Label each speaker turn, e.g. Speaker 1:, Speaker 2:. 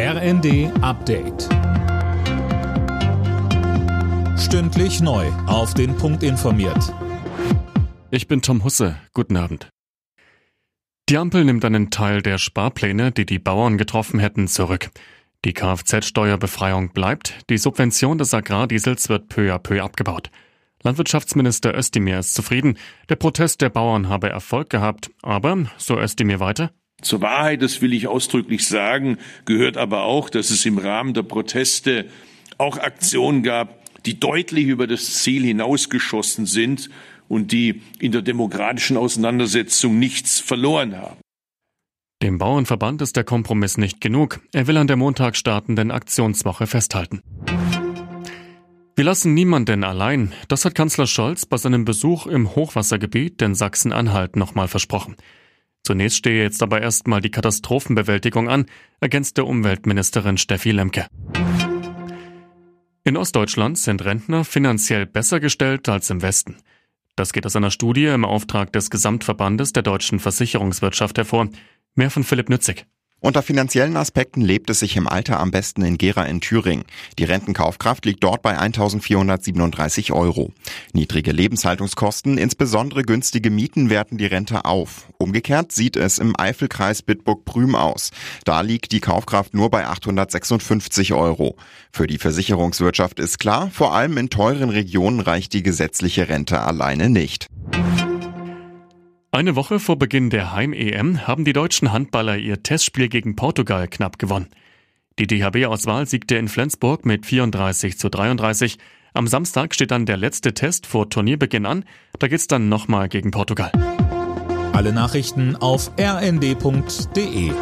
Speaker 1: RND Update. Stündlich neu. Auf den Punkt informiert.
Speaker 2: Ich bin Tom Husse. Guten Abend. Die Ampel nimmt einen Teil der Sparpläne, die die Bauern getroffen hätten, zurück. Die Kfz-Steuerbefreiung bleibt, die Subvention des Agrardiesels wird peu à peu abgebaut. Landwirtschaftsminister Özdemir ist zufrieden. Der Protest der Bauern habe Erfolg gehabt, aber, so Özdemir weiter,
Speaker 3: zur Wahrheit, das will ich ausdrücklich sagen, gehört aber auch, dass es im Rahmen der Proteste auch Aktionen gab, die deutlich über das Ziel hinausgeschossen sind und die in der demokratischen Auseinandersetzung nichts verloren haben.
Speaker 2: Dem Bauernverband ist der Kompromiss nicht genug. Er will an der Montag startenden Aktionswoche festhalten. Wir lassen niemanden allein. Das hat Kanzler Scholz bei seinem Besuch im Hochwassergebiet in Sachsen-Anhalt nochmal versprochen. Zunächst stehe jetzt aber erstmal die Katastrophenbewältigung an, ergänzte Umweltministerin Steffi Lemke. In Ostdeutschland sind Rentner finanziell besser gestellt als im Westen. Das geht aus einer Studie im Auftrag des Gesamtverbandes der deutschen Versicherungswirtschaft hervor. Mehr von Philipp Nützig.
Speaker 4: Unter finanziellen Aspekten lebt es sich im Alter am besten in Gera in Thüringen. Die Rentenkaufkraft liegt dort bei 1437 Euro. Niedrige Lebenshaltungskosten, insbesondere günstige Mieten werten die Rente auf. Umgekehrt sieht es im Eifelkreis Bitburg-Prüm aus. Da liegt die Kaufkraft nur bei 856 Euro. Für die Versicherungswirtschaft ist klar, vor allem in teuren Regionen reicht die gesetzliche Rente alleine nicht.
Speaker 2: Eine Woche vor Beginn der Heim-EM haben die deutschen Handballer ihr Testspiel gegen Portugal knapp gewonnen. Die DHB-Auswahl siegte in Flensburg mit 34 zu 33. Am Samstag steht dann der letzte Test vor Turnierbeginn an. Da geht's dann nochmal gegen Portugal.
Speaker 1: Alle Nachrichten auf rnd.de